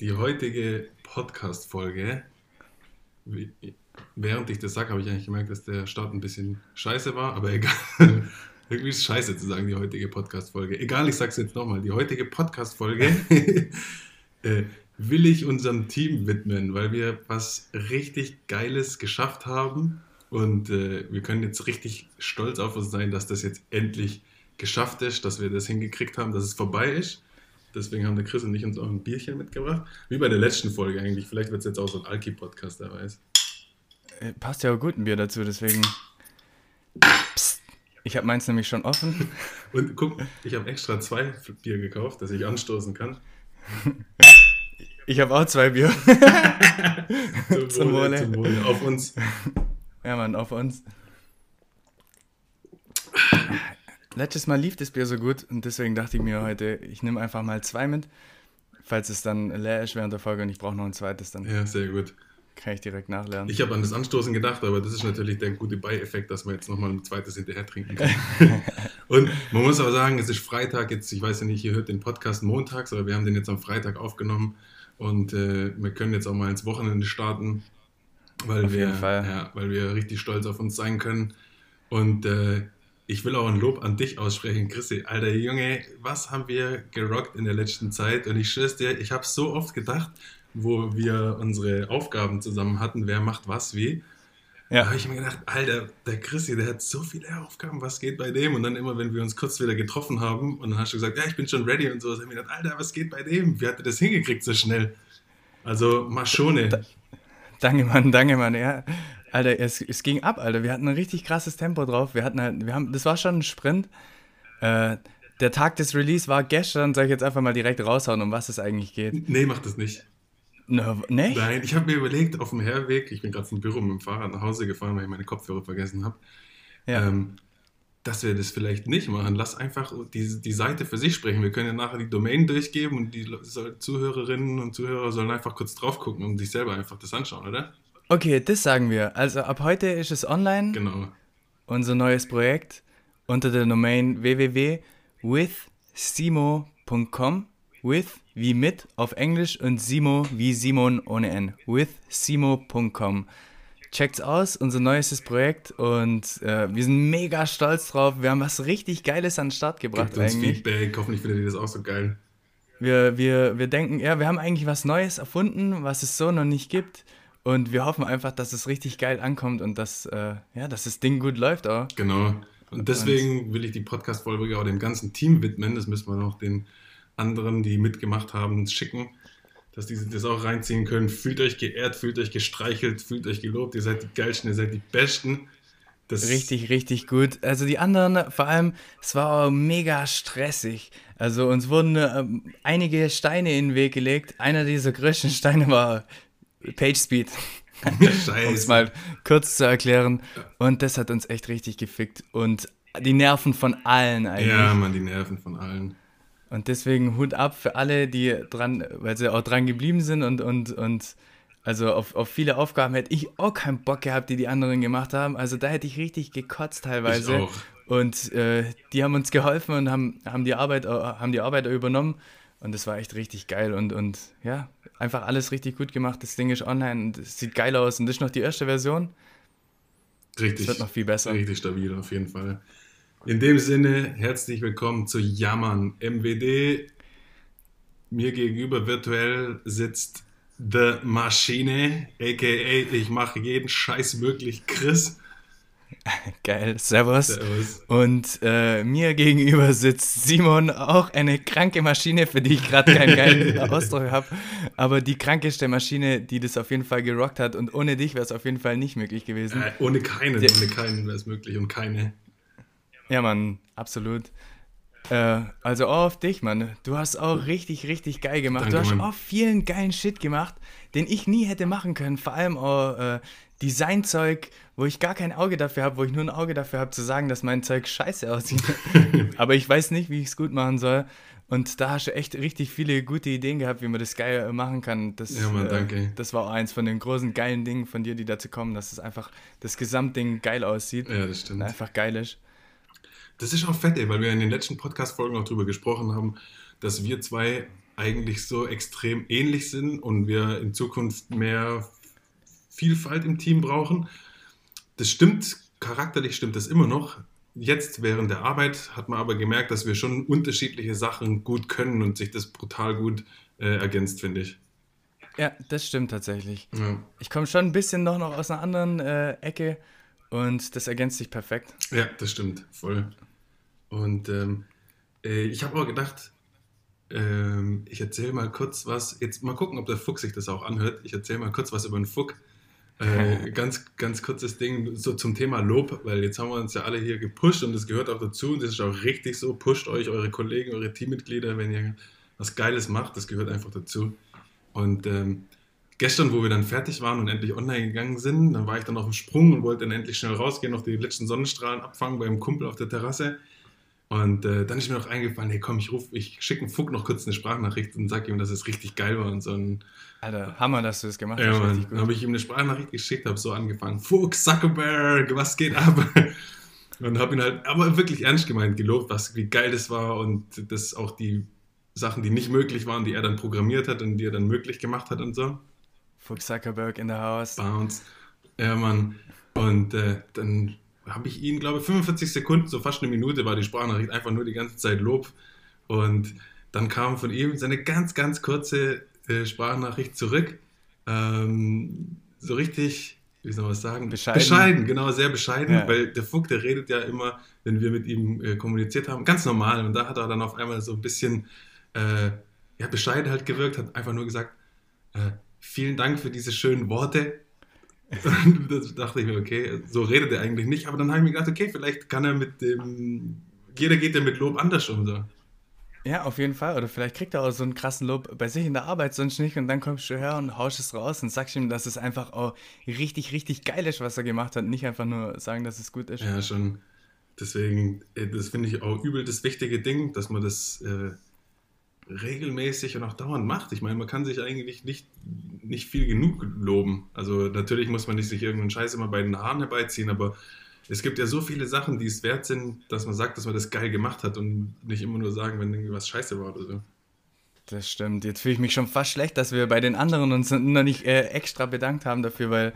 die heutige Podcast-Folge, während ich das sage, habe ich eigentlich gemerkt, dass der Start ein bisschen scheiße war, aber egal. Irgendwie ist es scheiße zu sagen, die heutige Podcast-Folge. Egal, ich sage es jetzt nochmal. Die heutige Podcast-Folge äh, will ich unserem Team widmen, weil wir was richtig Geiles geschafft haben. Und äh, wir können jetzt richtig stolz auf uns sein, dass das jetzt endlich geschafft ist, dass wir das hingekriegt haben, dass es vorbei ist. Deswegen haben der Chris und ich uns auch ein Bierchen mitgebracht. Wie bei der letzten Folge eigentlich. Vielleicht wird es jetzt auch so ein Alki-Podcast, wer weiß. Äh, passt ja auch gut ein Bier dazu, deswegen. Psst. Ich habe meins nämlich schon offen. Und guck, ich habe extra zwei Bier gekauft, dass ich anstoßen kann. Ich habe auch zwei Bier. zum, zum, Wohle, zum Wohle. Auf uns. Ja, Mann, auf uns. Letztes Mal lief das Bier so gut und deswegen dachte ich mir heute, ich nehme einfach mal zwei mit, falls es dann leer ist während der Folge und ich brauche noch ein zweites dann. Ja, sehr gut. Kann ich direkt nachlernen. Ich habe an das Anstoßen gedacht, aber das ist natürlich der gute Beieffekt, dass man jetzt nochmal ein zweites hinterher trinken kann. und man muss aber sagen, es ist Freitag, jetzt, ich weiß ja nicht, ihr hört den Podcast montags, aber wir haben den jetzt am Freitag aufgenommen und äh, wir können jetzt auch mal ins Wochenende starten, weil, auf wir, Ja, weil wir richtig stolz auf uns sein können. Und äh, ich will auch ein Lob an dich aussprechen, Chrissy. Alter Junge, was haben wir gerockt in der letzten Zeit? Und ich schwör's dir, ich habe so oft gedacht, wo wir unsere Aufgaben zusammen hatten, wer macht was wie. Ja. Da habe ich mir gedacht, Alter, der Chrissy, der hat so viele Aufgaben, was geht bei dem? Und dann immer, wenn wir uns kurz wieder getroffen haben und dann hast du gesagt, ja, ich bin schon ready und so, habe ich mir gedacht, Alter, was geht bei dem? Wie hat er das hingekriegt so schnell? Also, Maschone. Da, danke, Mann, danke, Mann, ja. Alter, es, es ging ab, Alter. Wir hatten ein richtig krasses Tempo drauf. Wir hatten halt, wir haben, das war schon ein Sprint. Äh, der Tag des Release war gestern, soll ich jetzt einfach mal direkt raushauen, um was es eigentlich geht? Nee, mach das nicht. No, ne? Nein, ich habe mir überlegt, auf dem Herweg, ich bin gerade vom Büro mit dem Fahrrad nach Hause gefahren, weil ich meine Kopfhörer vergessen habe, ja. ähm, dass wir das vielleicht nicht machen. Lass einfach die, die Seite für sich sprechen. Wir können ja nachher die Domain durchgeben und die Zuhörerinnen und Zuhörer sollen einfach kurz drauf gucken und sich selber einfach das anschauen, oder? Okay, das sagen wir. Also ab heute ist es online. Genau. Unser neues Projekt unter der Domain www.withsimo.com. With wie mit auf Englisch und Simo wie Simon ohne N. Withsimo.com. Checkt's aus, unser neuestes Projekt und äh, wir sind mega stolz drauf. Wir haben was richtig Geiles an den Start gebracht Gibt uns eigentlich. Feedback, hoffentlich findet ihr das auch so geil. Wir, wir, wir denken, ja, wir haben eigentlich was Neues erfunden, was es so noch nicht gibt. Und wir hoffen einfach, dass es richtig geil ankommt und dass, äh, ja, dass das Ding gut läuft auch. Genau. Und deswegen will ich die Podcast-Folge auch dem ganzen Team widmen. Das müssen wir noch den anderen, die mitgemacht haben, schicken, dass die das auch reinziehen können. Fühlt euch geehrt, fühlt euch gestreichelt, fühlt euch gelobt. Ihr seid die Geilsten, ihr seid die Besten. Das richtig, richtig gut. Also die anderen, vor allem, es war mega stressig. Also uns wurden äh, einige Steine in den Weg gelegt. Einer dieser größten Steine war Page Speed. um es mal kurz zu erklären. Und das hat uns echt richtig gefickt. Und die Nerven von allen eigentlich. Ja, man, die Nerven von allen. Und deswegen Hut ab für alle, die dran, weil sie auch dran geblieben sind und, und, und also auf, auf viele Aufgaben hätte ich auch keinen Bock gehabt, die die anderen gemacht haben. Also da hätte ich richtig gekotzt teilweise. Ich auch. Und äh, die haben uns geholfen und haben, haben, die Arbeit, haben die Arbeit übernommen. Und das war echt richtig geil und, und ja, einfach alles richtig gut gemacht. Das Ding ist online und es sieht geil aus. Und das ist noch die erste Version. Richtig. Das wird noch viel besser. Richtig stabil auf jeden Fall. In dem Sinne, herzlich willkommen zu Jammern MWD. Mir gegenüber virtuell sitzt The Maschine, aka ich mache jeden Scheiß möglich, Chris. Geil, servus. servus. Und äh, mir gegenüber sitzt Simon, auch eine kranke Maschine, für die ich gerade keinen geilen Ausdruck habe. Aber die krankeste Maschine, die das auf jeden Fall gerockt hat. Und ohne dich wäre es auf jeden Fall nicht möglich gewesen. Äh, ohne keinen, ohne keinen wäre es möglich und keine. Ja, Mann, absolut. Äh, also auch auf dich, Mann. Du hast auch richtig, richtig geil gemacht. Danke, du hast Mann. auch vielen geilen Shit gemacht, den ich nie hätte machen können. Vor allem auch äh, Designzeug, wo ich gar kein Auge dafür habe, wo ich nur ein Auge dafür habe, zu sagen, dass mein Zeug scheiße aussieht. Aber ich weiß nicht, wie ich es gut machen soll. Und da hast du echt richtig viele gute Ideen gehabt, wie man das geil machen kann. Das, ja, Mann, danke. Äh, das war auch eins von den großen geilen Dingen von dir, die dazu kommen, dass es einfach das Gesamtding geil aussieht. Ja, das stimmt. Einfach geil ist. Das ist auch fett, ey, weil wir in den letzten Podcast-Folgen auch drüber gesprochen haben, dass wir zwei eigentlich so extrem ähnlich sind und wir in Zukunft mehr Vielfalt im Team brauchen. Das stimmt, charakterlich stimmt das immer noch. Jetzt während der Arbeit hat man aber gemerkt, dass wir schon unterschiedliche Sachen gut können und sich das brutal gut äh, ergänzt, finde ich. Ja, das stimmt tatsächlich. Ja. Ich komme schon ein bisschen noch, noch aus einer anderen äh, Ecke und das ergänzt sich perfekt. Ja, das stimmt, voll. Und ähm, äh, ich habe auch gedacht, ähm, ich erzähle mal kurz was. Jetzt mal gucken, ob der Fuchs sich das auch anhört. Ich erzähle mal kurz was über den Fuck. Äh, ganz, ganz kurzes Ding so zum Thema Lob, weil jetzt haben wir uns ja alle hier gepusht und das gehört auch dazu und das ist auch richtig so. Pusht euch, eure Kollegen, eure Teammitglieder, wenn ihr was Geiles macht, das gehört einfach dazu. Und ähm, gestern, wo wir dann fertig waren und endlich online gegangen sind, dann war ich dann auf dem Sprung und wollte dann endlich schnell rausgehen, noch die letzten Sonnenstrahlen abfangen beim Kumpel auf der Terrasse. Und äh, dann ist mir noch eingefallen, hey komm, ich ruf, ich schicke dem Fuck noch kurz eine Sprachnachricht und sag ihm, dass es richtig geil war und so ein. Alter, Hammer, dass du das gemacht hast. Ja, Mann. Dann habe ich ihm eine Sprachnachricht geschickt, habe so angefangen, Fuck, Zuckerberg, was geht ab? und habe ihn halt, aber wirklich ernst gemeint, gelobt, was, wie geil das war und dass auch die Sachen, die nicht möglich waren, die er dann programmiert hat und die er dann möglich gemacht hat und so. Fuck Zuckerberg in the house. Bounce. Ja, Mann. Und äh, dann habe ich ihn, glaube ich, 45 Sekunden, so fast eine Minute war die Sprachnachricht, einfach nur die ganze Zeit Lob. Und dann kam von ihm seine ganz, ganz kurze äh, Sprachnachricht zurück. Ähm, so richtig, wie soll man das sagen? Bescheiden. Bescheiden, genau, sehr bescheiden, ja. weil der Fuck, der redet ja immer, wenn wir mit ihm äh, kommuniziert haben, ganz normal. Und da hat er dann auf einmal so ein bisschen äh, ja, bescheiden halt gewirkt, hat einfach nur gesagt, äh, vielen Dank für diese schönen Worte da dachte ich mir, okay, so redet er eigentlich nicht. Aber dann habe ich mir gedacht, okay, vielleicht kann er mit dem. Jeder geht ja mit Lob anders um. So. Ja, auf jeden Fall. Oder vielleicht kriegt er auch so einen krassen Lob bei sich in der Arbeit sonst nicht und dann kommst du her und haust es raus und sagst ihm, dass es einfach auch richtig, richtig geil ist, was er gemacht hat. Nicht einfach nur sagen, dass es gut ist. Ja, schon. Deswegen, das finde ich auch übel das wichtige Ding, dass man das äh, regelmäßig und auch dauernd macht. Ich meine, man kann sich eigentlich nicht, nicht viel genug loben. Also natürlich muss man nicht sich irgendeinen Scheiß immer bei den Haaren herbeiziehen, aber es gibt ja so viele Sachen, die es wert sind, dass man sagt, dass man das geil gemacht hat und nicht immer nur sagen, wenn irgendwas scheiße war oder so. Das stimmt. Jetzt fühle ich mich schon fast schlecht, dass wir bei den anderen uns noch nicht äh, extra bedankt haben dafür, weil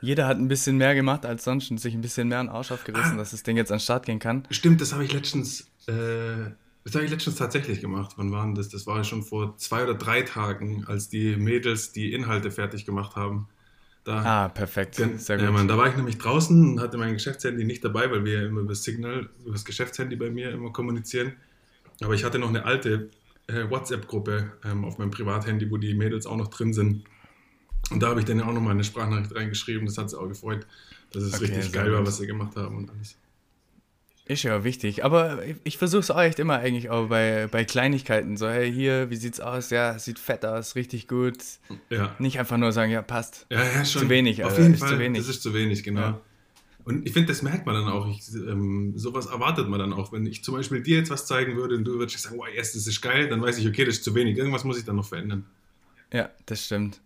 jeder hat ein bisschen mehr gemacht als sonst und sich ein bisschen mehr an Arsch aufgerissen, ah, dass das Ding jetzt an den Start gehen kann. Stimmt, das habe ich letztens äh, das habe ich letztens tatsächlich gemacht. Wann waren das? Das war schon vor zwei oder drei Tagen, als die Mädels die Inhalte fertig gemacht haben. Da, ah, perfekt. Sehr gut. Ja, Mann, da war ich nämlich draußen und hatte mein Geschäftshandy nicht dabei, weil wir ja immer über Signal, über das Geschäftshandy bei mir immer kommunizieren. Aber ich hatte noch eine alte äh, WhatsApp-Gruppe ähm, auf meinem Privathandy, wo die Mädels auch noch drin sind. Und da habe ich dann auch nochmal eine Sprachnachricht reingeschrieben. Das hat sie auch gefreut, dass es okay, richtig geil war, was sie gemacht haben und alles. Ist ja wichtig. Aber ich versuche es auch echt immer eigentlich auch bei, bei Kleinigkeiten. So, hey, hier, wie sieht's aus? Ja, sieht fett aus, richtig gut. Ja. Nicht einfach nur sagen, ja, passt. Ja, ja, schon. Zu wenig. Auf jeden Fall, zu wenig. das ist zu wenig, genau. Ja. Und ich finde, das merkt man dann auch. Ich, ähm, sowas erwartet man dann auch. Wenn ich zum Beispiel dir jetzt was zeigen würde und du würdest sagen, oh, yes, das ist geil, dann weiß ich, okay, das ist zu wenig. Irgendwas muss ich dann noch verändern. Ja, das stimmt.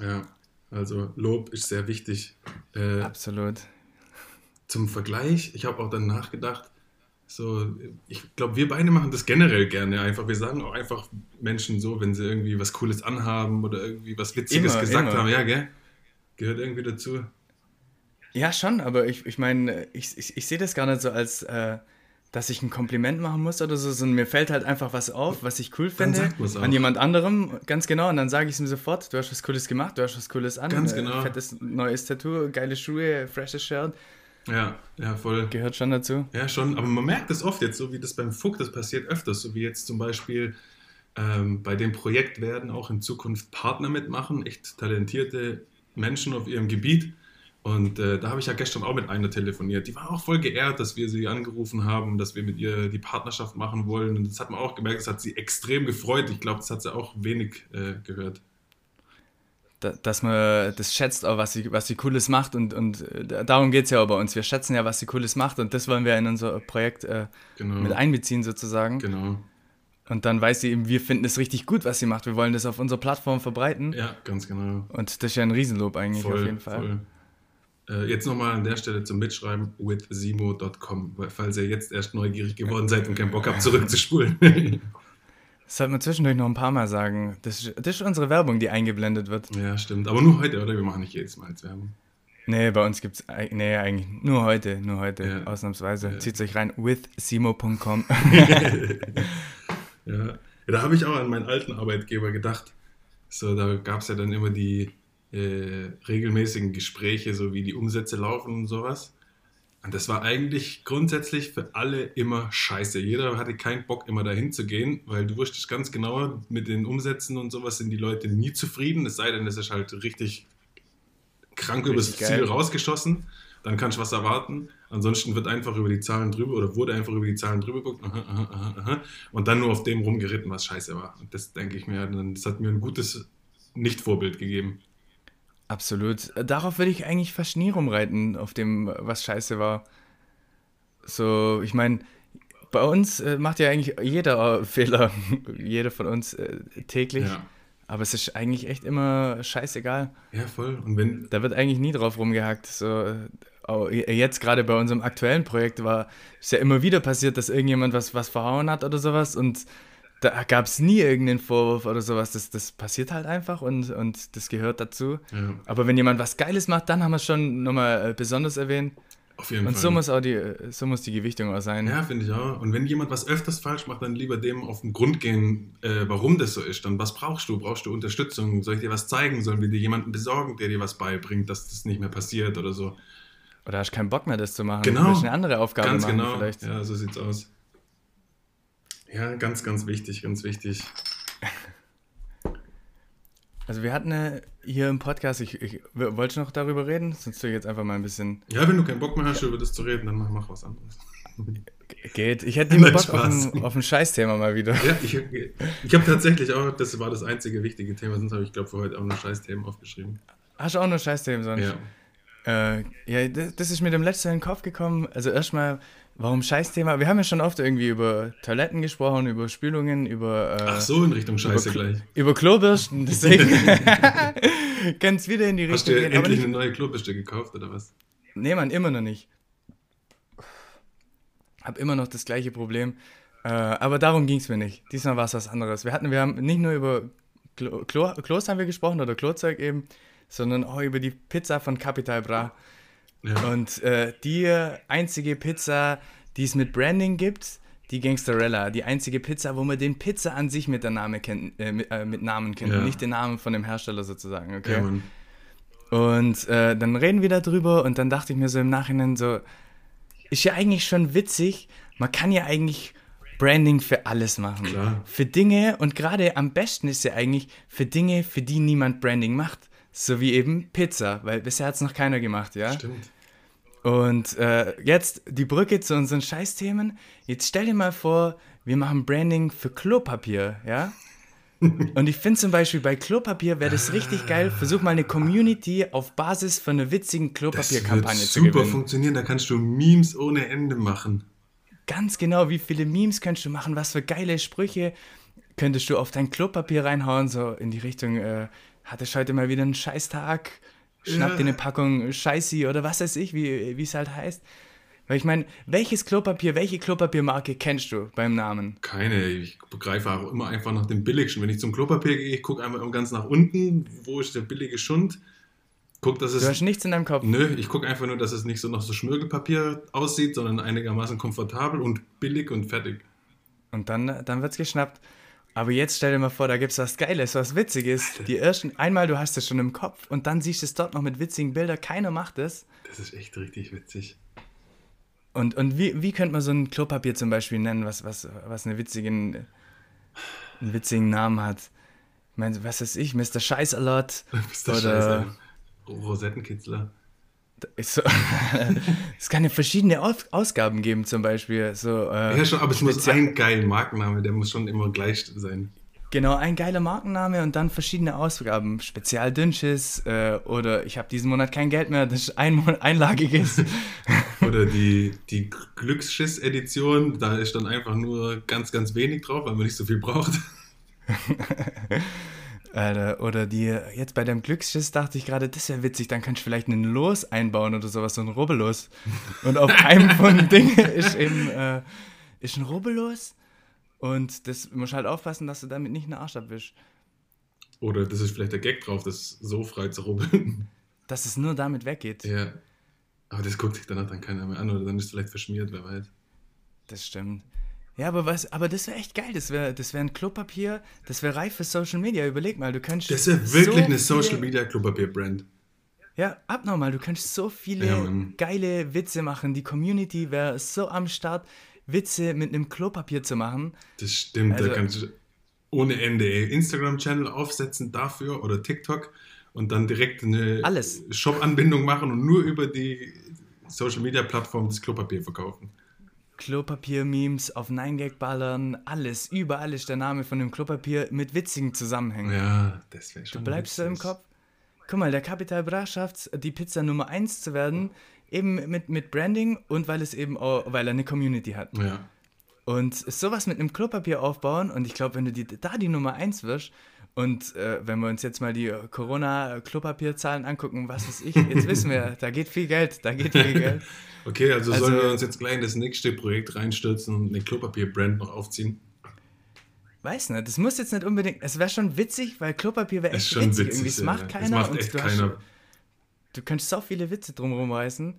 Ja, also Lob ist sehr wichtig. Äh, Absolut zum Vergleich, ich habe auch dann nachgedacht, so, ich glaube, wir beide machen das generell gerne einfach. Wir sagen auch einfach Menschen so, wenn sie irgendwie was Cooles anhaben oder irgendwie was Witziges immer, gesagt immer. haben, ja, gell? Gehört irgendwie dazu. Ja, schon, aber ich, ich meine, ich, ich, ich sehe das gar nicht so als, äh, dass ich ein Kompliment machen muss oder so, sondern mir fällt halt einfach was auf, was ich cool finde an jemand anderem, ganz genau, und dann sage ich es ihm sofort, du hast was Cooles gemacht, du hast was Cooles an, ganz genau. Äh, fettes neues Tattoo, geile Schuhe, freshes Shirt ja, ja, voll. Gehört schon dazu. Ja, schon. Aber man merkt das oft jetzt, so wie das beim Fuck, das passiert öfters, so wie jetzt zum Beispiel ähm, bei dem Projekt werden auch in Zukunft Partner mitmachen, echt talentierte Menschen auf ihrem Gebiet. Und äh, da habe ich ja gestern auch mit einer telefoniert. Die war auch voll geehrt, dass wir sie angerufen haben, dass wir mit ihr die Partnerschaft machen wollen. Und das hat man auch gemerkt, das hat sie extrem gefreut. Ich glaube, das hat sie auch wenig äh, gehört dass man das schätzt, auch was sie, was sie Cooles macht und, und äh, darum geht es ja auch bei uns. Wir schätzen ja, was sie Cooles macht und das wollen wir in unser Projekt äh, genau. mit einbeziehen sozusagen. Genau. Und dann weiß sie eben, wir finden es richtig gut, was sie macht. Wir wollen das auf unserer Plattform verbreiten. Ja, ganz genau. Und das ist ja ein Riesenlob eigentlich voll, auf jeden Fall. Äh, jetzt nochmal an der Stelle zum Mitschreiben withsimo.com, falls ihr jetzt erst neugierig geworden seid und keinen Bock habt, zurückzuspulen. Das sollte man zwischendurch noch ein paar Mal sagen. Das, das ist unsere Werbung, die eingeblendet wird. Ja, stimmt. Aber nur heute, oder? Wir machen nicht jedes Mal als Werbung. Nee, bei uns gibt es, nee, eigentlich nur heute, nur heute, ja. ausnahmsweise. Ja. Zieht euch rein, withsimo.com. ja. da habe ich auch an meinen alten Arbeitgeber gedacht. So, da gab es ja dann immer die äh, regelmäßigen Gespräche, so wie die Umsätze laufen und sowas. Und das war eigentlich grundsätzlich für alle immer scheiße. Jeder hatte keinen Bock, immer dahin zu gehen, weil du wusstest ganz genau, mit den Umsätzen und sowas sind die Leute nie zufrieden, es sei denn, es ist halt richtig krank richtig übers. Ziel rausgeschossen. Dann kannst du was erwarten. Ansonsten wird einfach über die Zahlen drüber oder wurde einfach über die Zahlen drüber geguckt aha, aha, aha, und dann nur auf dem rumgeritten, was scheiße war. Und das denke ich mir, das hat mir ein gutes Nicht-Vorbild gegeben. Absolut. Darauf würde ich eigentlich fast nie rumreiten, auf dem, was scheiße war. So, ich meine, bei uns äh, macht ja eigentlich jeder äh, Fehler, jeder von uns äh, täglich. Ja. Aber es ist eigentlich echt immer scheißegal. Ja, voll. Und wenn. Da wird eigentlich nie drauf rumgehackt. So, äh, jetzt gerade bei unserem aktuellen Projekt war es ja immer wieder passiert, dass irgendjemand was, was verhauen hat oder sowas und da gab es nie irgendeinen Vorwurf oder sowas. Das, das passiert halt einfach und, und das gehört dazu. Ja. Aber wenn jemand was Geiles macht, dann haben wir es schon nochmal äh, besonders erwähnt. Auf jeden und Fall. so muss auch die, so muss die Gewichtung auch sein. Ja, finde ich auch. Und wenn jemand was öfters falsch macht, dann lieber dem auf den Grund gehen, äh, warum das so ist. Dann was brauchst du? Brauchst du Unterstützung? Soll ich dir was zeigen? Sollen wir dir jemanden besorgen, der dir was beibringt, dass das nicht mehr passiert oder so? Oder hast du keinen Bock mehr, das zu machen? Genau. eine andere Aufgabe Ganz machen genau. vielleicht. Ja, so sieht's aus. Ja, ganz, ganz wichtig, ganz wichtig. Also wir hatten hier im Podcast, ich, ich wollte noch darüber reden, sonst ich jetzt einfach mal ein bisschen. Ja, wenn du keinen Bock mehr hast, über das zu reden, dann mach, mach was anderes. Geht. Ich hätte lieber Bock auf ein, auf ein Scheißthema mal wieder. Ja, ich, ich habe tatsächlich auch, das war das einzige wichtige Thema, sonst habe ich, glaube für heute auch nur Scheißthemen aufgeschrieben. Hast du auch nur Scheißthemen sonst? Ja. Äh, ja, das ist mir dem letzten in den Kopf gekommen. Also erstmal Warum Scheißthema? Wir haben ja schon oft irgendwie über Toiletten gesprochen, über Spülungen, über. Äh, Ach so, in Richtung Scheiße über, gleich. Über Klobürsten, deswegen kann es wieder in die Richtung gehen. Hast du endlich nicht, eine neue Klobürste gekauft oder was? Nee, Mann, immer noch nicht. Hab immer noch das gleiche Problem. Äh, aber darum ging es mir nicht. Diesmal war es was anderes. Wir hatten, wir haben nicht nur über Klo, Klo, Klos haben wir gesprochen oder Klozeug eben, sondern auch über die Pizza von Capital Bra. Ja. Und äh, die einzige Pizza, die es mit Branding gibt, die Gangsterella, die einzige Pizza, wo man den Pizza an sich mit, der Name kennt, äh, mit, äh, mit, Namen kennt, ja. nicht den Namen von dem Hersteller sozusagen, okay? Ja, und äh, dann reden wir darüber und dann dachte ich mir so im Nachhinein so, ist ja eigentlich schon witzig, man kann ja eigentlich Branding für alles machen. Klar. Für Dinge und gerade am besten ist ja eigentlich für Dinge, für die niemand Branding macht. So wie eben Pizza, weil bisher hat es noch keiner gemacht, ja? Stimmt. Und äh, jetzt die Brücke zu unseren Scheißthemen. Jetzt stell dir mal vor, wir machen Branding für Klopapier, ja? Und ich finde zum Beispiel bei Klopapier wäre das richtig geil. Versuch mal eine Community auf Basis von einer witzigen Klopapierkampagne zu gewinnen. Super funktionieren, da kannst du Memes ohne Ende machen. Ganz genau, wie viele Memes könntest du machen, was für geile Sprüche könntest du auf dein Klopapier reinhauen, so in die Richtung, äh, hattest heute mal wieder einen Scheißtag, schnapp ja. dir eine Packung Scheißi oder was weiß ich, wie es halt heißt. Weil ich meine, welches Klopapier, welche Klopapiermarke kennst du beim Namen? Keine. Ich begreife auch immer einfach nach dem billigsten. Wenn ich zum Klopapier gehe, ich gucke einmal ganz nach unten, wo ist der billige Schund. Guck, dass es, du hast nichts in deinem Kopf. Nö, ich gucke einfach nur, dass es nicht so nach so Schmirgelpapier aussieht, sondern einigermaßen komfortabel und billig und fertig. Und dann, dann wird es geschnappt. Aber jetzt stell dir mal vor, da gibt es was Geiles, was Witziges. Alter. Die ersten, einmal du hast es schon im Kopf und dann siehst du es dort noch mit witzigen Bildern. Keiner macht es. Das ist echt richtig witzig. Und, und wie, wie könnte man so ein Klopapier zum Beispiel nennen, was, was, was eine witzigen, einen witzigen Namen hat? Ich meine, was weiß ich, Mr. Scheißalert. Mr. Scheißalert. Rosettenkitzler. So, es kann ja verschiedene Ausgaben geben, zum Beispiel. So, äh, ja, schon, aber es muss ein geiler Markenname, der muss schon immer gleich sein. Genau, ein geiler Markenname und dann verschiedene Ausgaben. Spezial Dünnschiss äh, oder ich habe diesen Monat kein Geld mehr, das ist ein einlagiges. oder die, die Glücksschiss-Edition, da ist dann einfach nur ganz, ganz wenig drauf, weil man nicht so viel braucht. Alter, oder die, jetzt bei deinem Glücksschiss dachte ich gerade, das wäre witzig, dann kannst du vielleicht einen Los einbauen oder sowas, so ein Rubbellos. Und auf einem von den Dingen ist eben, äh, ist ein Rubbellos Und das musst halt aufpassen, dass du damit nicht einen Arsch abwischst. Oder das ist vielleicht der Gag drauf, das so frei zu rubbeln. Dass es nur damit weggeht. Ja. Aber das guckt sich danach dann keiner mehr an oder dann ist es vielleicht verschmiert, wer weiß. Das stimmt. Ja, aber was, aber das wäre echt geil. Das wäre das wär ein Klopapier, das wäre reif für Social Media. Überleg mal, du könntest. Das wäre wirklich so eine Social Media Klopapier-Brand. Ja, abnormal. Du könntest so viele ja, geile Witze machen. Die Community wäre so am Start, Witze mit einem Klopapier zu machen. Das stimmt, also, da kannst du ohne Ende Instagram-Channel aufsetzen dafür oder TikTok und dann direkt eine Shop-Anbindung machen und nur über die Social-Media-Plattform das Klopapier verkaufen. Klopapier-Memes auf 9gag ballern, alles, überall ist der Name von dem Klopapier mit witzigen Zusammenhängen. Ja, das wäre schon. Du bleibst so im Kopf. Guck mal, der Capital Bra schafft die Pizza Nummer 1 zu werden, eben mit, mit Branding und weil es eben auch, weil er eine Community hat. Ja. Und sowas mit einem Klopapier aufbauen und ich glaube, wenn du die, da die Nummer 1 wirst und äh, wenn wir uns jetzt mal die Corona-Klopapierzahlen angucken, was weiß ich, jetzt wissen wir, da geht viel Geld, da geht viel Geld. okay, also, also, sollen wir uns jetzt gleich in das nächste Projekt reinstürzen und eine Klopapier-Brand noch aufziehen? Weiß nicht, das muss jetzt nicht unbedingt, es wäre schon witzig, weil Klopapier wäre echt schon witzig. witzig. Irgendwie, es macht keiner. Es macht echt keiner. Hast, du könntest so viele Witze drumherum reißen.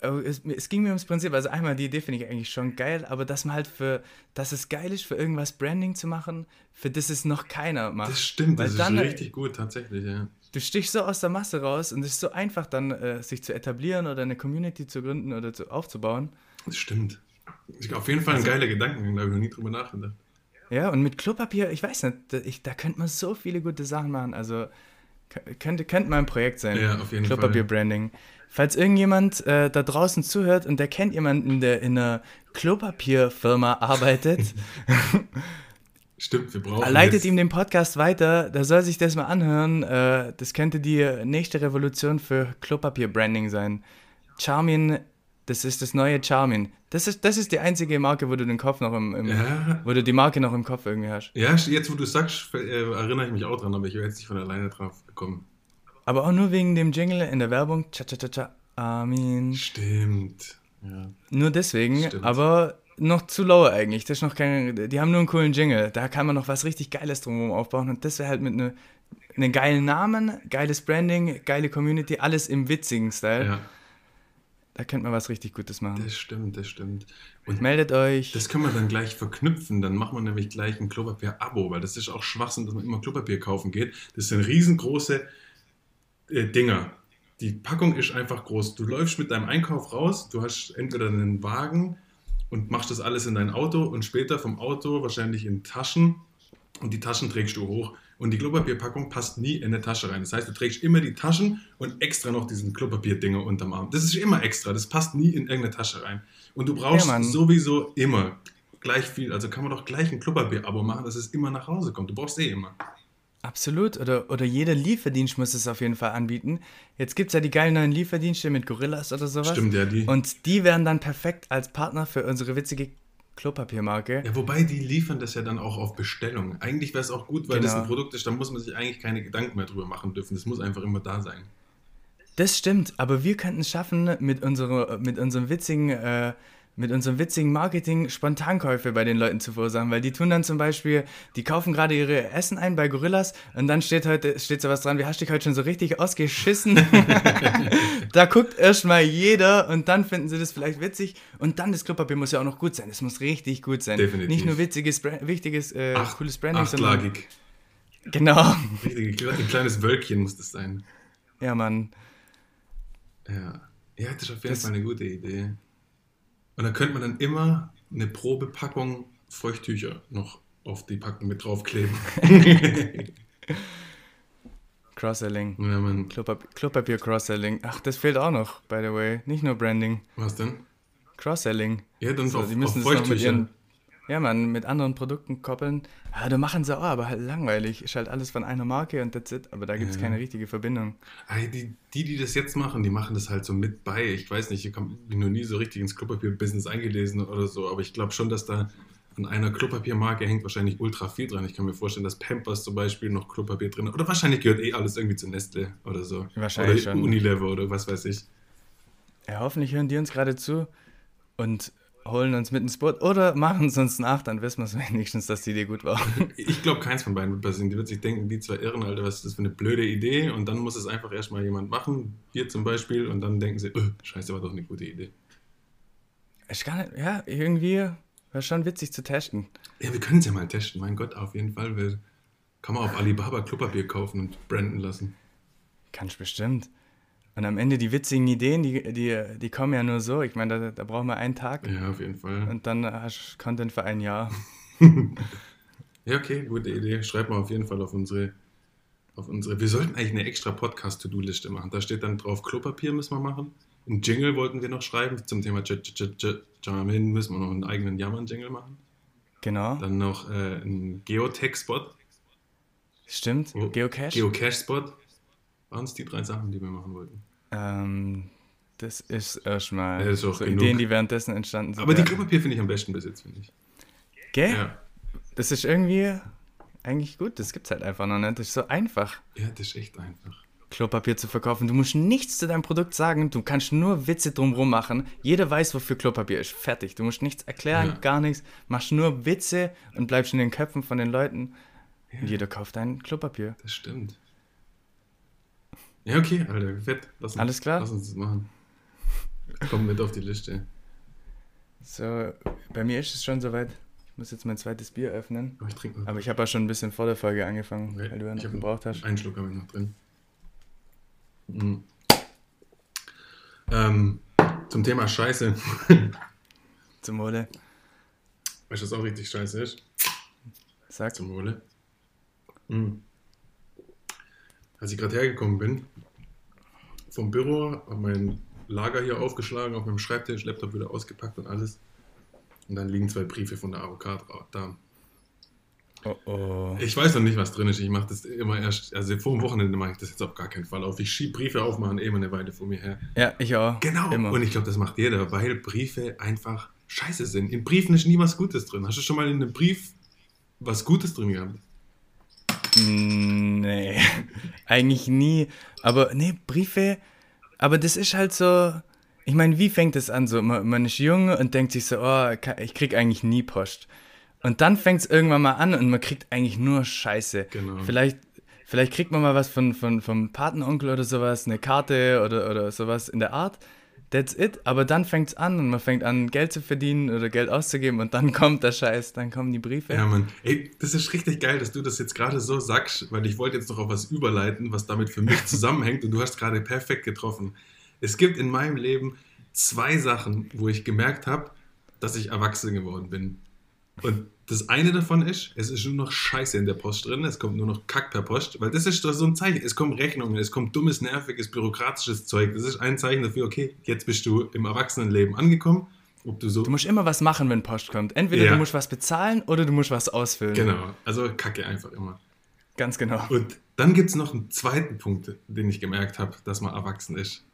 Es, es, ging mir ums Prinzip, also einmal die Idee finde ich eigentlich schon geil, aber dass man halt für, dass es geil ist, für irgendwas Branding zu machen, für das es noch keiner macht. Das stimmt, Weil das dann, ist richtig gut, tatsächlich, ja. Du stichst so aus der Masse raus und es ist so einfach dann, äh, sich zu etablieren oder eine Community zu gründen oder zu, aufzubauen. Das stimmt. Auf jeden Fall ein also, geiler Gedanke, da habe ich noch nie drüber nachgedacht. Ja, und mit Klopapier, ich weiß nicht, da, ich, da könnte man so viele gute Sachen machen. Also könnte, könnte mal ein Projekt sein. Ja, auf jeden Klopapier-Branding. Falls irgendjemand äh, da draußen zuhört und der kennt jemanden, der in einer Klopapierfirma arbeitet, Stimmt, wir brauchen. Leitet jetzt. ihm den Podcast weiter, da soll sich das mal anhören. Äh, das könnte die nächste Revolution für Klopapier-Branding sein. Charmin, das ist das neue Charmin. Das ist, das ist die einzige Marke, wo du den Kopf noch im, im ja. wo du die Marke noch im Kopf irgendwie hast. Ja, jetzt wo du sagst, äh, erinnere ich mich auch dran, aber ich werde jetzt nicht von alleine drauf kommen. Aber auch nur wegen dem Jingle in der Werbung. Cha cha cha cha. Amin. Stimmt. Ja. Nur deswegen, Stimmt. aber noch zu low eigentlich. Das ist noch kein, die haben nur einen coolen Jingle. Da kann man noch was richtig Geiles drumherum aufbauen. Und das wäre halt mit einem ne geilen Namen, geiles Branding, geile Community, alles im witzigen Style. Ja. Da könnte man was richtig Gutes machen. Das stimmt, das stimmt. Und meldet euch. Das können wir dann gleich verknüpfen. Dann machen wir nämlich gleich ein Klopapier-Abo, weil das ist auch Schwachsinn, dass man immer Klopapier kaufen geht. Das sind riesengroße äh, Dinger. Die Packung ist einfach groß. Du läufst mit deinem Einkauf raus, du hast entweder einen Wagen und machst das alles in dein Auto und später vom Auto wahrscheinlich in Taschen und die Taschen trägst du hoch. Und die Klopapierpackung passt nie in eine Tasche rein. Das heißt, du trägst immer die Taschen und extra noch diesen Klopapierdinger unterm Arm. Das ist immer extra, das passt nie in irgendeine Tasche rein. Und du brauchst ja, sowieso immer gleich viel. Also kann man doch gleich ein Klopapier-Abo machen, dass es immer nach Hause kommt. Du brauchst eh immer. Absolut. Oder, oder jeder Lieferdienst muss es auf jeden Fall anbieten. Jetzt gibt es ja die geilen neuen Lieferdienste mit Gorillas oder sowas. Stimmt, ja, die. Und die wären dann perfekt als Partner für unsere witzige Klopapiermarke. Ja, wobei die liefern das ja dann auch auf Bestellung. Eigentlich wäre es auch gut, weil genau. das ein Produkt ist, da muss man sich eigentlich keine Gedanken mehr drüber machen dürfen. Das muss einfach immer da sein. Das stimmt, aber wir könnten es schaffen, mit, unserer, mit unserem witzigen äh, mit unserem witzigen Marketing Spontankäufe bei den Leuten zu verursachen, weil die tun dann zum Beispiel, die kaufen gerade ihre Essen ein bei Gorillas und dann steht heute, steht so was dran, wie hast du dich heute schon so richtig ausgeschissen? da guckt erstmal jeder und dann finden sie das vielleicht witzig und dann das Klopapier muss ja auch noch gut sein, es muss richtig gut sein. Definitiv. Nicht nur witziges, wichtiges, äh, Acht, cooles Branding, achtlagig. sondern... Genau. Richtig, ein kleines Wölkchen muss das sein. Ja, Mann. Ja, ja das ist auf jeden das, Fall eine gute Idee. Und dann könnte man dann immer eine Probepackung Feuchttücher noch auf die Packung mit draufkleben. Cross-Selling. Ja, man. Klopapier Cross-Selling. Ach, das fehlt auch noch, by the way. Nicht nur Branding. Was denn? Cross-Selling. Ja, dann so, auf, auf ihren ja, man, mit anderen Produkten koppeln. Ja, da machen sie auch, aber halt langweilig. Ist halt alles von einer Marke und that's it. Aber da gibt es ja. keine richtige Verbindung. Die, die, die das jetzt machen, die machen das halt so mit bei. Ich weiß nicht, ich habe mich noch nie so richtig ins Klopapier-Business eingelesen oder so, aber ich glaube schon, dass da an einer Klopapiermarke hängt wahrscheinlich ultra viel dran. Ich kann mir vorstellen, dass Pampers zum Beispiel noch Klopapier drin hat. Oder wahrscheinlich gehört eh alles irgendwie zu Nestle oder so. Wahrscheinlich oder schon. Unilever oder was weiß ich. Ja, hoffentlich hören die uns gerade zu und holen uns mit ins Boot oder machen es uns nach, dann wissen wir es wenigstens, dass die Idee gut war. Ich glaube, keins von beiden wird passieren. Die wird sich denken, die zwei Irren, Alter, was ist das für eine blöde Idee? Und dann muss es einfach erstmal jemand machen, wir zum Beispiel, und dann denken sie, oh, scheiße, war doch eine gute Idee. Ich kann nicht, ja, irgendwie wäre schon witzig zu testen. Ja, wir können es ja mal testen, mein Gott, auf jeden Fall. Wir, kann man auf Alibaba Klopapier kaufen und branden lassen. Kannst bestimmt. Und am Ende die witzigen Ideen, die, die, die kommen ja nur so. Ich meine, da, da brauchen wir einen Tag. Ja, auf jeden Fall. Und dann hast du Content für ein Jahr. ja, okay, gute Idee. Schreib mal auf jeden Fall auf unsere, auf unsere. Wir sollten eigentlich eine extra Podcast-To-Do-Liste machen. Da steht dann drauf, Klopapier müssen wir machen. Ein Jingle wollten wir noch schreiben zum Thema Jamin müssen wir noch einen eigenen Jammern-Jingle machen. Genau. Dann noch äh, ein Geotech-Spot. Stimmt, oh, Geocache. Geocache-Spot. Waren es die drei Sachen, die wir machen wollten? Ähm, das ist erstmal ja, so genug. Ideen, die währenddessen entstanden sind. Aber die Klopapier finde ich am besten bis jetzt, finde ich. Gell? Ja. Das ist irgendwie eigentlich gut. Das gibt es halt einfach noch nicht. Das ist so einfach. Ja, das ist echt einfach. Klopapier zu verkaufen. Du musst nichts zu deinem Produkt sagen. Du kannst nur Witze drumherum machen. Jeder weiß, wofür Klopapier ist. Fertig. Du musst nichts erklären, ja. gar nichts. Machst nur Witze und bleibst in den Köpfen von den Leuten. Ja. Und jeder kauft dein Klopapier. Das stimmt. Ja, okay, Alter, fett. Lass uns, Alles klar? Lass uns das machen. Komm mit auf die Liste. So, bei mir ist es schon soweit. Ich muss jetzt mein zweites Bier öffnen. Aber ich trinke Aber ich habe auch schon ein bisschen vor der Folge angefangen, okay. weil du ja noch gebraucht hast. Einen Schluck habe ich noch drin. Mhm. Ähm, zum Thema Scheiße. zum Wohle. Weißt du, was auch richtig scheiße ist? Sag. Zum Wohle. Mhm als ich gerade hergekommen bin, vom Büro, habe mein Lager hier aufgeschlagen, auf meinem Schreibtisch, Laptop wieder ausgepackt und alles. Und dann liegen zwei Briefe von der AOK da. Oh oh. Ich weiß noch nicht, was drin ist. Ich mache das immer erst, also vor dem Wochenende mache ich das jetzt auf gar keinen Fall auf. Ich schiebe Briefe aufmachen eh immer eine Weile vor mir her. Ja, ich auch. Genau. Immer. Und ich glaube, das macht jeder, weil Briefe einfach scheiße sind. In Briefen ist nie was Gutes drin. Hast du schon mal in einem Brief was Gutes drin gehabt? Nee, eigentlich nie. Aber nee, Briefe, aber das ist halt so. Ich meine, wie fängt das an? So, man, man ist jung und denkt sich so, oh, ich krieg eigentlich nie Post. Und dann fängt es irgendwann mal an und man kriegt eigentlich nur Scheiße. Genau. Vielleicht, vielleicht kriegt man mal was von, von, vom Patenonkel oder sowas, eine Karte oder, oder sowas in der Art. That's it. Aber dann fängt es an und man fängt an, Geld zu verdienen oder Geld auszugeben und dann kommt der Scheiß, dann kommen die Briefe. Ja, Mann. Ey, das ist richtig geil, dass du das jetzt gerade so sagst, weil ich wollte jetzt noch auf was überleiten, was damit für mich zusammenhängt und du hast gerade perfekt getroffen. Es gibt in meinem Leben zwei Sachen, wo ich gemerkt habe, dass ich erwachsen geworden bin. Und das eine davon ist, es ist nur noch Scheiße in der Post drin, es kommt nur noch Kack per Post, weil das ist doch so ein Zeichen. Es kommen Rechnungen, es kommt dummes, nerviges, bürokratisches Zeug. Das ist ein Zeichen dafür, okay, jetzt bist du im Erwachsenenleben angekommen. Ob du, so du musst immer was machen, wenn Post kommt. Entweder ja. du musst was bezahlen oder du musst was ausfüllen. Genau, also Kacke einfach immer. Ganz genau. Und dann gibt es noch einen zweiten Punkt, den ich gemerkt habe, dass man erwachsen ist.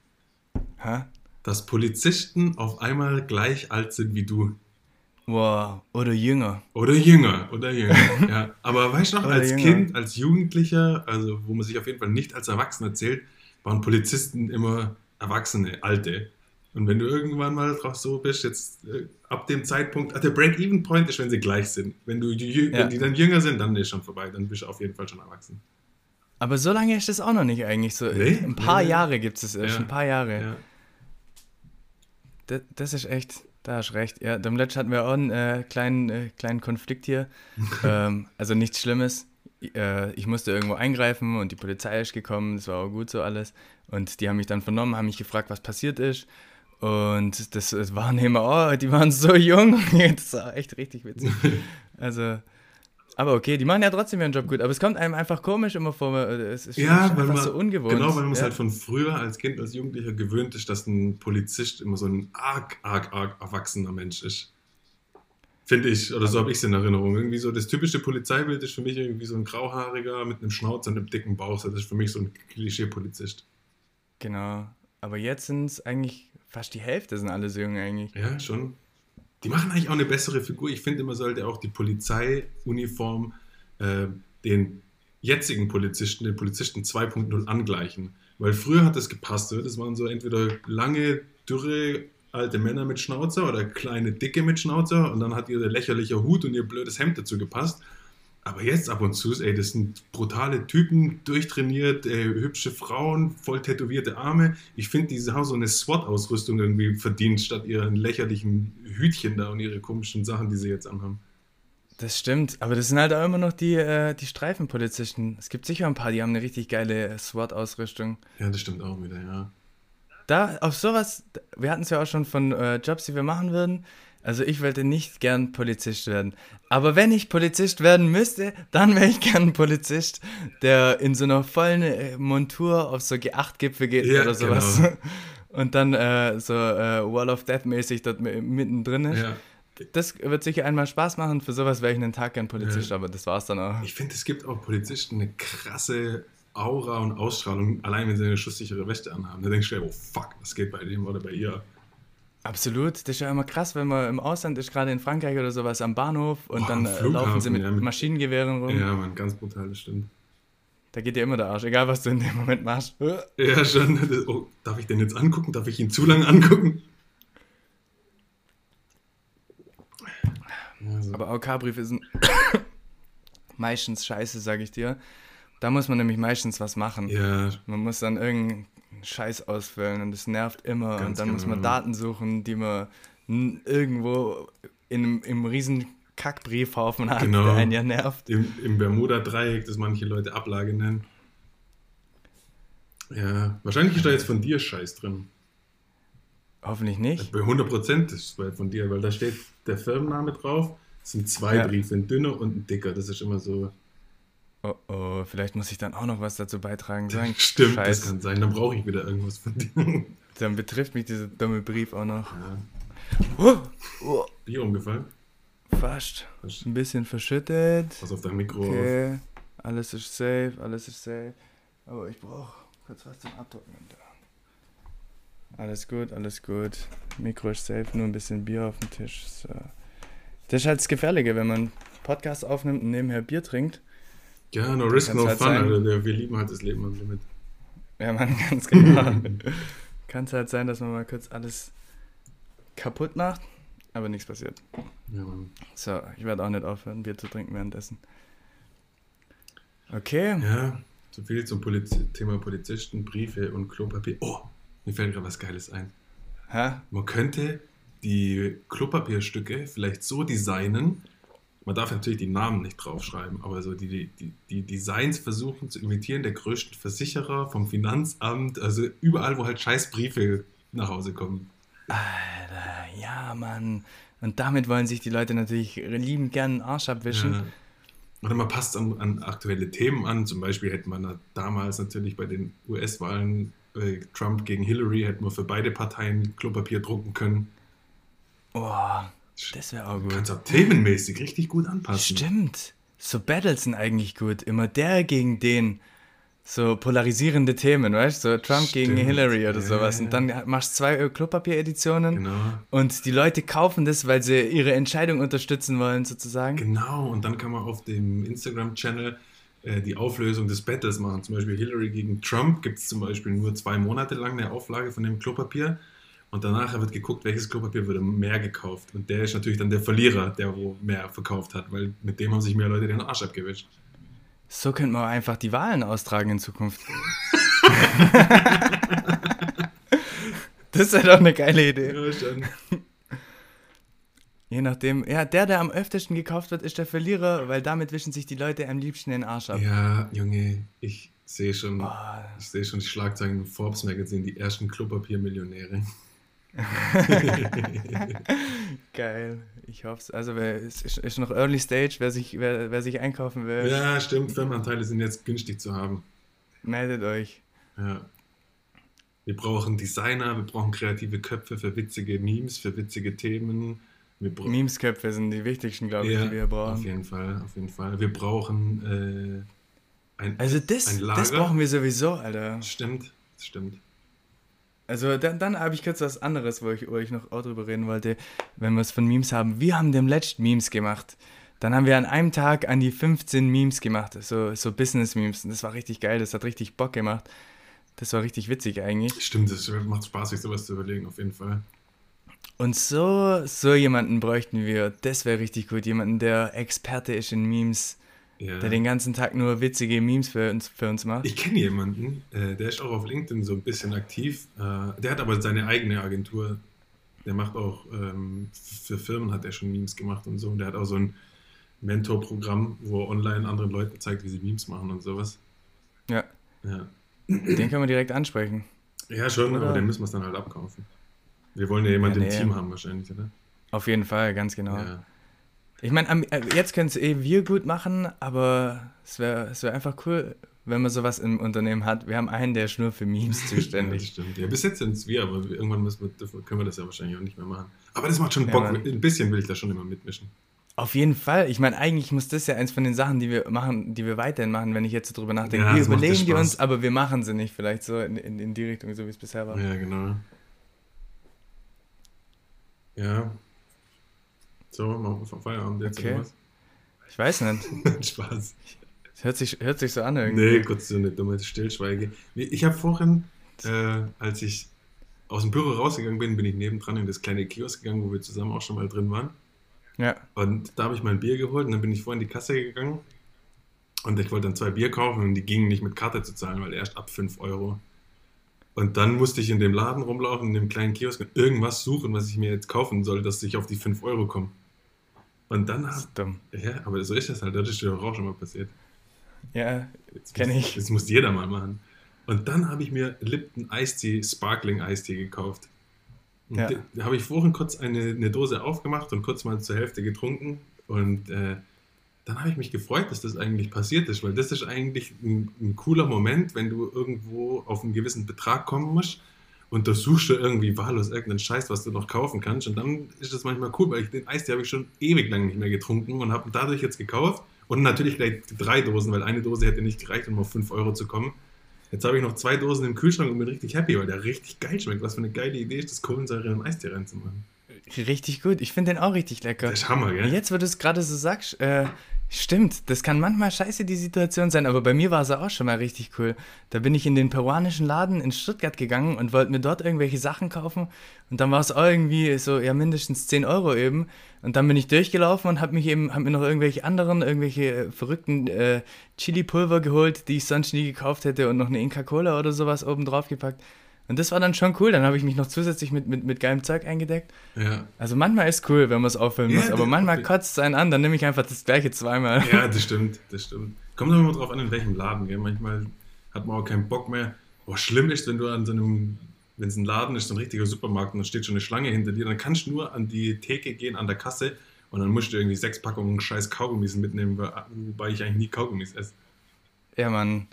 Hä? Dass Polizisten auf einmal gleich alt sind wie du. Wow, oder jünger. Oder jünger, oder jünger. ja. Aber weißt du noch, als jünger. Kind, als Jugendlicher, also wo man sich auf jeden Fall nicht als Erwachsener zählt, waren Polizisten immer Erwachsene, Alte. Und wenn du irgendwann mal drauf so bist, jetzt äh, ab dem Zeitpunkt, ah, der Break-Even-Point ist, wenn sie gleich sind. Wenn, du, ja. wenn die dann jünger sind, dann ist schon vorbei, dann bist du auf jeden Fall schon erwachsen. Aber so lange ist das auch noch nicht eigentlich so. Nee? Ein paar nee, Jahre gibt es erst, ja. ein paar Jahre. Ja. Das, das ist echt, da hast recht. Ja, dem letzten hatten wir auch einen äh, kleinen, äh, kleinen Konflikt hier. ähm, also nichts Schlimmes. Äh, ich musste irgendwo eingreifen und die Polizei ist gekommen. Das war auch gut so alles. Und die haben mich dann vernommen, haben mich gefragt, was passiert ist. Und das, das waren immer, oh, die waren so jung. das war echt richtig witzig. Also, aber okay, die machen ja trotzdem ihren Job gut. Aber es kommt einem einfach komisch immer vor. Es ist ja, einfach man, so ungewohnt. Genau, weil man es halt von früher als Kind, als Jugendlicher gewöhnt ist, dass ein Polizist immer so ein arg, arg, arg erwachsener Mensch ist. Finde ich, oder so habe ich es in Erinnerung. Irgendwie so das typische Polizeibild ist für mich irgendwie so ein grauhaariger mit einem Schnauz und einem dicken Bauch. Das ist für mich so ein Klischee-Polizist. Genau. Aber jetzt sind es eigentlich fast die Hälfte sind alle so jung eigentlich. Ja, schon. Die machen eigentlich auch eine bessere Figur. Ich finde, man sollte auch die Polizeiuniform äh, den jetzigen Polizisten, den Polizisten 2.0 angleichen. Weil früher hat das gepasst. Das waren so entweder lange, dürre alte Männer mit Schnauzer oder kleine Dicke mit Schnauzer und dann hat ihr lächerlicher Hut und ihr blödes Hemd dazu gepasst. Aber jetzt ab und zu, ey, das sind brutale Typen, durchtrainiert, äh, hübsche Frauen, voll tätowierte Arme. Ich finde, die haben so eine SWAT-Ausrüstung irgendwie verdient, statt ihren lächerlichen Hütchen da und ihre komischen Sachen, die sie jetzt anhaben. Das stimmt, aber das sind halt auch immer noch die, äh, die Streifenpolizisten. Es gibt sicher ein paar, die haben eine richtig geile SWAT-Ausrüstung. Ja, das stimmt auch wieder, ja. Da, auf sowas, wir hatten es ja auch schon von äh, Jobs, die wir machen würden. Also ich wollte nicht gern Polizist werden. Aber wenn ich Polizist werden müsste, dann wäre ich gern ein Polizist, der in so einer vollen äh, Montur auf so G8-Gipfel geht ja, oder sowas. Genau. Und dann äh, so äh, Wall of Death mäßig dort mittendrin ist. Ja. Das wird sicher einmal Spaß machen. Für sowas wäre ich einen Tag gern Polizist, ja. aber das war es dann auch. Ich finde, es gibt auch Polizisten eine krasse Aura und Ausstrahlung, allein wenn sie eine schusssichere Weste anhaben. Da denkst du, oh fuck, was geht bei dem oder bei ihr? Absolut, das ist ja immer krass, wenn man im Ausland ist, gerade in Frankreich oder sowas am Bahnhof und oh, dann äh, laufen sie mit, ja, Maschinengewehren rum. Ja, man, ganz brutal, das stimmt. Da geht dir immer der Arsch, egal was du in dem Moment machst. Ja, schon. Oh, darf ich den jetzt angucken? Darf ich ihn zu lange angucken? Also. Aber OK-Brief ist ein meistens scheiße, sage ich dir. Da muss man nämlich meistens was machen. Ja. Man muss dann irgendeinen Scheiß ausfüllen und das nervt immer. Ganz und dann genau. muss man Daten suchen, die man irgendwo in einem, im riesen Kackbriefhaufen hat, genau. der einen ja nervt. Im, im Bermuda-Dreieck, das manche Leute Ablage nennen. Ja, wahrscheinlich ist da jetzt von dir Scheiß drin. Hoffentlich nicht. Bei 100 Prozent ist es von dir, weil da steht der Firmenname drauf. Es sind zwei ja. Briefe, ein dünner und ein dicker. Das ist immer so. Oh oh, vielleicht muss ich dann auch noch was dazu beitragen. Sagen. Stimmt, Scheiß. das kann sein. Dann brauche ich wieder irgendwas von dir. Dann betrifft mich dieser dumme Brief auch noch. Ja. Oh, oh. Bier umgefallen? Fast. Fast. Ein bisschen verschüttet. Was auf dein Mikro okay. Auf. Alles ist safe, alles ist safe. Aber ich brauche kurz was zum Abdrucken. Alles gut, alles gut. Mikro ist safe, nur ein bisschen Bier auf dem Tisch. So. Das ist halt das Gefährliche, wenn man Podcast aufnimmt und nebenher Bier trinkt. Ja, no risk, no halt fun, Alter. Wir lieben halt das Leben am Limit. Ja, man, ganz genau. Kann es halt sein, dass man mal kurz alles kaputt macht, aber nichts passiert. Ja, Mann. So, ich werde auch nicht aufhören, Bier zu trinken währenddessen. Okay. Ja, so viel zum Poliz Thema Polizisten, Briefe und Klopapier. Oh, mir fällt gerade was Geiles ein. Hä? Man könnte die Klopapierstücke vielleicht so designen, man darf natürlich die Namen nicht draufschreiben, aber so die, die, die Designs versuchen zu imitieren der größten Versicherer, vom Finanzamt, also überall, wo halt Scheißbriefe nach Hause kommen. Alter, ja, Mann. Und damit wollen sich die Leute natürlich liebend gern den Arsch abwischen. Ja. Oder man passt an, an, aktuelle Themen an. Zum Beispiel hätte man damals natürlich bei den US-Wahlen äh, Trump gegen Hillary, hätte man für beide Parteien Klopapier drucken können. Boah, das wäre auch gut. Kannst auch themenmäßig richtig gut anpassen. Stimmt. So Battles sind eigentlich gut. Immer der gegen den. So polarisierende Themen, weißt du? So Trump Stimmt. gegen Hillary oder sowas. Und dann machst du zwei Klopapier-Editionen. Genau. Und die Leute kaufen das, weil sie ihre Entscheidung unterstützen wollen, sozusagen. Genau. Und dann kann man auf dem Instagram-Channel äh, die Auflösung des Battles machen. Zum Beispiel Hillary gegen Trump gibt es zum Beispiel nur zwei Monate lang eine Auflage von dem Klopapier. Und danach wird geguckt, welches Klopapier wurde mehr gekauft. Und der ist natürlich dann der Verlierer, der wo mehr verkauft hat, weil mit dem haben sich mehr Leute den Arsch abgewischt. So könnte man einfach die Wahlen austragen in Zukunft. das wäre doch eine geile Idee. Ja, schon. Je nachdem, ja, der, der am öftesten gekauft wird, ist der Verlierer, weil damit wischen sich die Leute am liebsten den Arsch ab. Ja, Junge, ich sehe schon, oh. ich sehe schon die Schlagzeilen im Forbes Magazine, die ersten Klopapiermillionäre. Geil, ich hoffe es. Also es ist noch Early Stage, wer sich, wer, wer sich einkaufen will. Ja, stimmt, Firmenanteile sind jetzt günstig zu haben. Meldet euch. Ja. Wir brauchen Designer, wir brauchen kreative Köpfe für witzige Memes, für witzige Themen. Memesköpfe sind die wichtigsten, glaube ich, ja, die wir brauchen. Auf jeden Fall, auf jeden Fall. Wir brauchen äh, ein Also das, ein das brauchen wir sowieso, Alter. Stimmt, stimmt. Also dann, dann habe ich kurz was anderes, wo ich, wo ich noch auch drüber reden wollte, wenn wir es von Memes haben. Wir haben dem letzten Memes gemacht. Dann haben wir an einem Tag an die 15 Memes gemacht, so, so Business-Memes. Und das war richtig geil, das hat richtig Bock gemacht. Das war richtig witzig eigentlich. Stimmt, es macht Spaß, sich sowas zu überlegen, auf jeden Fall. Und so, so jemanden bräuchten wir. Das wäre richtig gut. Jemanden, der Experte ist in Memes. Ja. Der den ganzen Tag nur witzige Memes für uns, für uns macht. Ich kenne jemanden, äh, der ist auch auf LinkedIn so ein bisschen aktiv. Äh, der hat aber seine eigene Agentur. Der macht auch, ähm, für Firmen hat er schon Memes gemacht und so. Und der hat auch so ein Mentorprogramm, wo er online anderen Leuten zeigt, wie sie Memes machen und sowas. Ja. ja. Den können wir direkt ansprechen. Ja, schon, oder? aber den müssen wir es dann halt abkaufen. Wir wollen ja jemanden ja, nee. im Team haben wahrscheinlich, oder? Auf jeden Fall, ganz genau. Ja. Ich meine, äh, jetzt können es eh wir gut machen, aber es wäre es wär einfach cool, wenn man sowas im Unternehmen hat. Wir haben einen, der ist nur für Memes zuständig. ja, stimmt. Ja, bis jetzt sind es wir, aber irgendwann müssen wir, können wir das ja wahrscheinlich auch nicht mehr machen. Aber das macht schon Bock. Ja, ein bisschen will ich da schon immer mitmischen. Auf jeden Fall. Ich meine, eigentlich muss das ja eins von den Sachen, die wir machen, die wir weiterhin machen, wenn ich jetzt drüber nachdenke. Ja, wir überlegen die uns, aber wir machen sie nicht. Vielleicht so in, in, in die Richtung, so wie es bisher war. Ja, genau. Ja. So, machen wir vom Feierabend jetzt okay. was? Ich weiß nicht. Spaß. Das hört sich, hört sich so an irgendwie. Nee, kurz so eine dumme Stillschweige. Ich habe vorhin, äh, als ich aus dem Büro rausgegangen bin, bin ich nebendran in das kleine Kiosk gegangen, wo wir zusammen auch schon mal drin waren. Ja. Und da habe ich mein Bier geholt und dann bin ich vorhin in die Kasse gegangen und ich wollte dann zwei Bier kaufen und die gingen nicht mit Karte zu zahlen, weil erst ab 5 Euro. Und dann musste ich in dem Laden rumlaufen, in dem kleinen Kiosk und irgendwas suchen, was ich mir jetzt kaufen soll, dass ich auf die 5 Euro komme. Und dann das ist dumm. Ja, aber so ist das halt. Das ist ja auch schon mal passiert. Ja, kenne ich. Das muss jeder mal machen. Und dann habe ich mir Lipton Eistee, Sparkling Eistee gekauft. Ja. Da habe ich vorhin kurz eine, eine Dose aufgemacht und kurz mal zur Hälfte getrunken. Und äh, dann habe ich mich gefreut, dass das eigentlich passiert ist, weil das ist eigentlich ein, ein, cooler Moment, wenn du irgendwo auf einen gewissen Betrag kommen musst und da suchst du irgendwie wahllos irgendeinen Scheiß, was du noch kaufen kannst. Und dann ist das manchmal cool, weil ich den Eis, den habe ich schon ewig lang nicht mehr getrunken und habe dadurch jetzt gekauft. Und natürlich gleich drei Dosen, weil eine Dose hätte nicht gereicht, um auf 5 Euro zu kommen. Jetzt habe ich noch zwei Dosen im Kühlschrank und bin richtig happy, weil der richtig geil schmeckt. Was für eine geile Idee ist, das Kohlensäure in Eistee reinzumachen. Richtig gut. Ich finde den auch richtig lecker. Das ist Hammer, gell? Jetzt, wo du es gerade so sagst, äh, Stimmt, das kann manchmal scheiße die Situation sein, aber bei mir war es auch schon mal richtig cool. Da bin ich in den peruanischen Laden in Stuttgart gegangen und wollte mir dort irgendwelche Sachen kaufen und dann war es auch irgendwie so, ja mindestens 10 Euro eben und dann bin ich durchgelaufen und habe mich eben, hab mir noch irgendwelche anderen, irgendwelche äh, verrückten äh, Chili-Pulver geholt, die ich sonst nie gekauft hätte und noch eine Inca-Cola oder sowas oben drauf gepackt. Und das war dann schon cool. Dann habe ich mich noch zusätzlich mit, mit, mit geilem Zeug eingedeckt. Ja. Also manchmal ist es cool, wenn man es auffüllen ja, muss, aber manchmal kotzt es einen an, dann nehme ich einfach das gleiche zweimal. Ja, das stimmt, das stimmt. Kommt immer drauf an, in welchem Laden. Gell? Manchmal hat man auch keinen Bock mehr. Boah, schlimm ist, wenn du an so einem, wenn es ein Laden ist, so ein richtiger Supermarkt und da steht schon eine Schlange hinter dir, dann kannst du nur an die Theke gehen, an der Kasse und dann musst du irgendwie sechs Packungen scheiß Kaugummis mitnehmen, wobei ich eigentlich nie Kaugummis esse. Ja, Mann.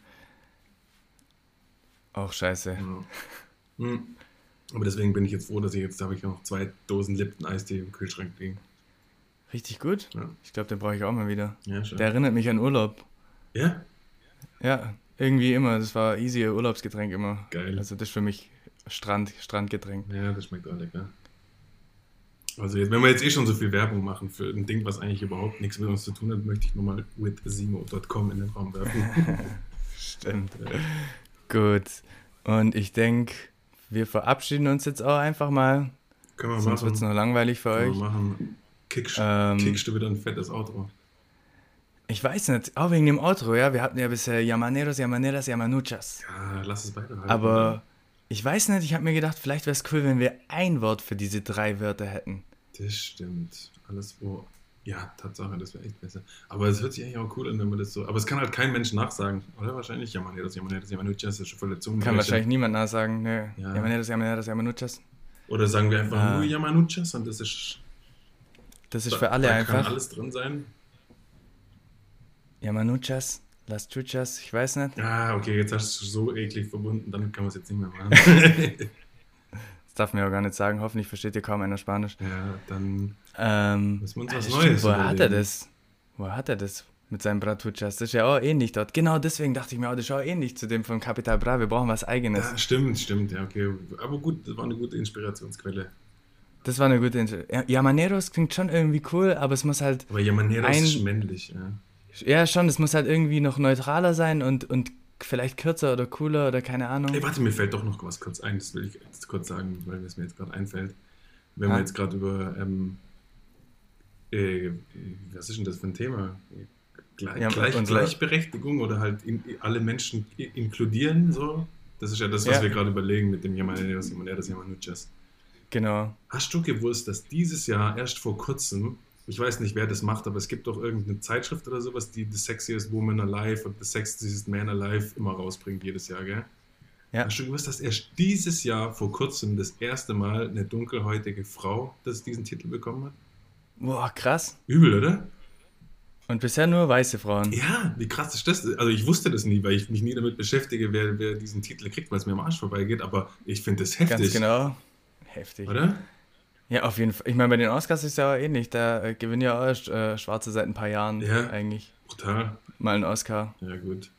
Auch scheiße. Ja. Hm. Aber deswegen bin ich jetzt froh, dass ich jetzt, da habe ich noch zwei Dosen Lipton Eistee im Kühlschrank liegen. Richtig gut. Ja. Ich glaube, den brauche ich auch mal wieder. Ja, schön. Der erinnert mich an Urlaub. Ja? Ja, irgendwie immer. Das war easy Urlaubsgetränk immer. Geil. Also das ist für mich Strand, Strandgetränk. Ja, das schmeckt auch lecker. Also jetzt, wenn wir jetzt eh schon so viel Werbung machen für ein Ding, was eigentlich überhaupt nichts mit uns zu tun hat, möchte ich nochmal withsimo.com in den Raum werfen. Stimmt. Ja. Gut. Und ich denke, wir verabschieden uns jetzt auch einfach mal. Können wir Sonst wird es noch langweilig für Können euch. Wir machen. Kickst, ähm, kickst du wieder ein fettes Outro? Ich weiß nicht, auch wegen dem Outro, ja. Wir hatten ja bisher Yamaneros, Yamaneras, Yamanuchas. Ja, lass es beide Aber oder? ich weiß nicht, ich habe mir gedacht, vielleicht wäre es cool, wenn wir ein Wort für diese drei Wörter hätten. Das stimmt. Alles, wo ja, Tatsache, das wäre echt besser. Aber es hört sich eigentlich auch cool an, wenn man das so. Aber es kann halt kein Mensch nachsagen, oder? Wahrscheinlich. Ja, man, das, ja, man, das, ja, man, das schon voll der Zunge. Kann wahrscheinlich niemand nachsagen, ne. Ja, ja man, das, ja, man, das, ja, man, Oder sagen wir einfach ah. nur Yamanuchas und das ist. Das ist da, für alle da einfach. kann alles drin sein. Yamanuchas, Las Chuchas, ich weiß nicht. Ah, okay, jetzt hast du es so eklig verbunden, dann kann man es jetzt nicht mehr machen. das darf man ja auch gar nicht sagen. Hoffentlich versteht ihr kaum einer Spanisch. Ja, dann. Ähm, Müssen wir uns was Neues Woher hat er das? Woher hat er das? Mit seinem Bratuchas. Das ist ja auch ähnlich dort. Genau deswegen dachte ich mir, oh, das ist auch ähnlich zu dem von Capital Bra. Wir brauchen was Eigenes. Ja, stimmt, stimmt. Ja, okay. Aber gut, das war eine gute Inspirationsquelle. Das war eine gute Inspirationsquelle. Yamaneros klingt schon irgendwie cool, aber es muss halt. Aber Yamaneros ein... ist männlich, ja. Ja, schon. Es muss halt irgendwie noch neutraler sein und, und vielleicht kürzer oder cooler oder keine Ahnung. Ey, warte, mir fällt doch noch was kurz ein. Das will ich jetzt kurz sagen, weil es mir jetzt gerade einfällt. wenn ha? wir jetzt gerade über, ähm, äh, was ist denn das für ein Thema? Gleich, ja, Gleich, Gleichberechtigung oder halt in, alle Menschen inkludieren, so. Das ist ja das, was ja. wir gerade überlegen mit dem Yamaneros Yamaneros Yamanuchas. Genau. Hast du gewusst, dass dieses Jahr erst vor kurzem, ich weiß nicht, wer das macht, aber es gibt doch irgendeine Zeitschrift oder sowas, die The Sexiest Woman Alive und The Sexiest Man Alive immer rausbringt jedes Jahr, gell? Ja. Hast du gewusst, dass erst dieses Jahr vor kurzem das erste Mal eine dunkelhäutige Frau das diesen Titel bekommen hat? Boah, krass. Übel, oder? Und bisher nur weiße Frauen. Ja, wie krass ist das? Also ich wusste das nie, weil ich mich nie damit beschäftige, wer, wer diesen Titel kriegt, weil es mir am Arsch vorbeigeht, aber ich finde das heftig. Ganz genau. Heftig. Oder? Ja, auf jeden Fall. Ich meine, bei den Oscars ist es ja auch ähnlich. Da äh, gewinnen ja auch äh, Schwarze seit ein paar Jahren ja, eigentlich. Brutal. Mal einen Oscar. Ja, gut.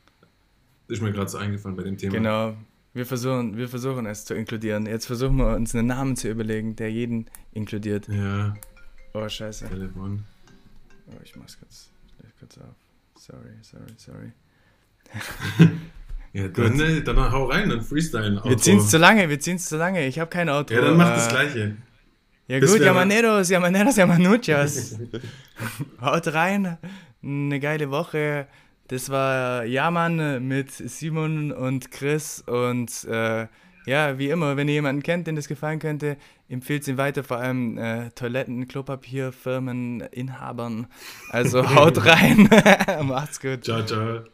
Ist mir gerade so eingefallen bei dem Thema. Genau. Wir versuchen, wir versuchen es zu inkludieren. Jetzt versuchen wir uns einen Namen zu überlegen, der jeden inkludiert. Ja. Oh, scheiße. Telefon. Oh, ich mach's kurz kurz auf. Sorry, sorry, sorry. ja, dann, äh, dann hau rein, dann freestylen. Wir ziehen es zu lange, wir ziehen es zu lange. Ich habe kein Auto. Ja, dann mach äh, das Gleiche. Ja Bis gut, Yamaneros, Yamaneros, Yamanuchas. Haut rein. Eine geile Woche. Das war Yaman mit Simon und Chris und äh, ja, wie immer, wenn ihr jemanden kennt, den das gefallen könnte, empfiehlt es ihm weiter, vor allem äh, Toiletten, Klopapierfirmen, Inhabern. Also haut rein. Macht's gut. Ciao, ciao.